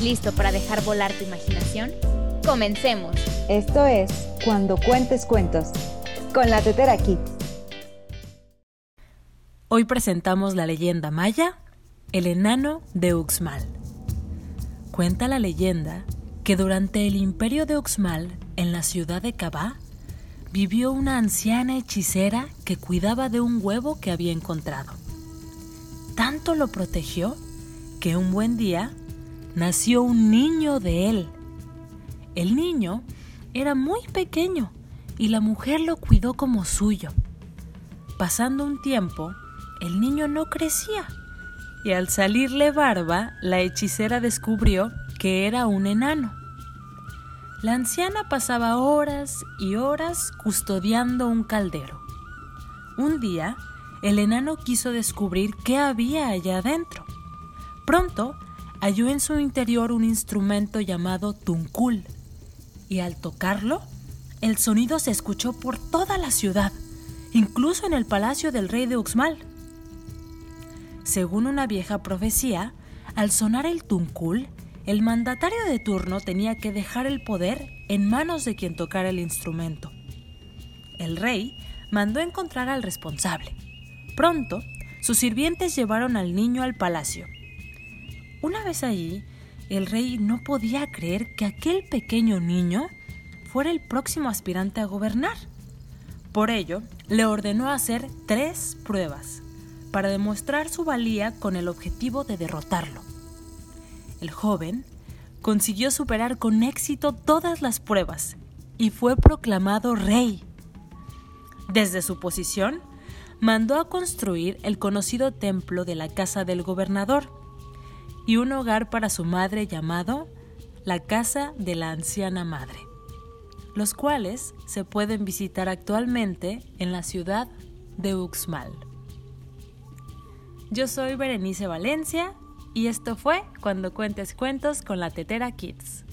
listo para dejar volar tu imaginación? Comencemos. Esto es Cuando Cuentes Cuentos, con la Tetera Kids. Hoy presentamos la leyenda maya, el enano de Uxmal. Cuenta la leyenda que durante el imperio de Uxmal, en la ciudad de Cabá, vivió una anciana hechicera que cuidaba de un huevo que había encontrado. Tanto lo protegió que un buen día nació un niño de él. El niño era muy pequeño y la mujer lo cuidó como suyo. Pasando un tiempo, el niño no crecía y al salirle barba, la hechicera descubrió que era un enano. La anciana pasaba horas y horas custodiando un caldero. Un día, el enano quiso descubrir qué había allá adentro. Pronto halló en su interior un instrumento llamado tuncul y al tocarlo, el sonido se escuchó por toda la ciudad, incluso en el palacio del rey de Uxmal. Según una vieja profecía, al sonar el tuncul, el mandatario de turno tenía que dejar el poder en manos de quien tocara el instrumento. El rey mandó encontrar al responsable. Pronto, sus sirvientes llevaron al niño al palacio. Una vez allí, el rey no podía creer que aquel pequeño niño fuera el próximo aspirante a gobernar. Por ello, le ordenó hacer tres pruebas para demostrar su valía con el objetivo de derrotarlo. El joven consiguió superar con éxito todas las pruebas y fue proclamado rey. Desde su posición, mandó a construir el conocido templo de la casa del gobernador y un hogar para su madre llamado la Casa de la Anciana Madre, los cuales se pueden visitar actualmente en la ciudad de Uxmal. Yo soy Berenice Valencia y esto fue Cuando Cuentes Cuentos con la Tetera Kids.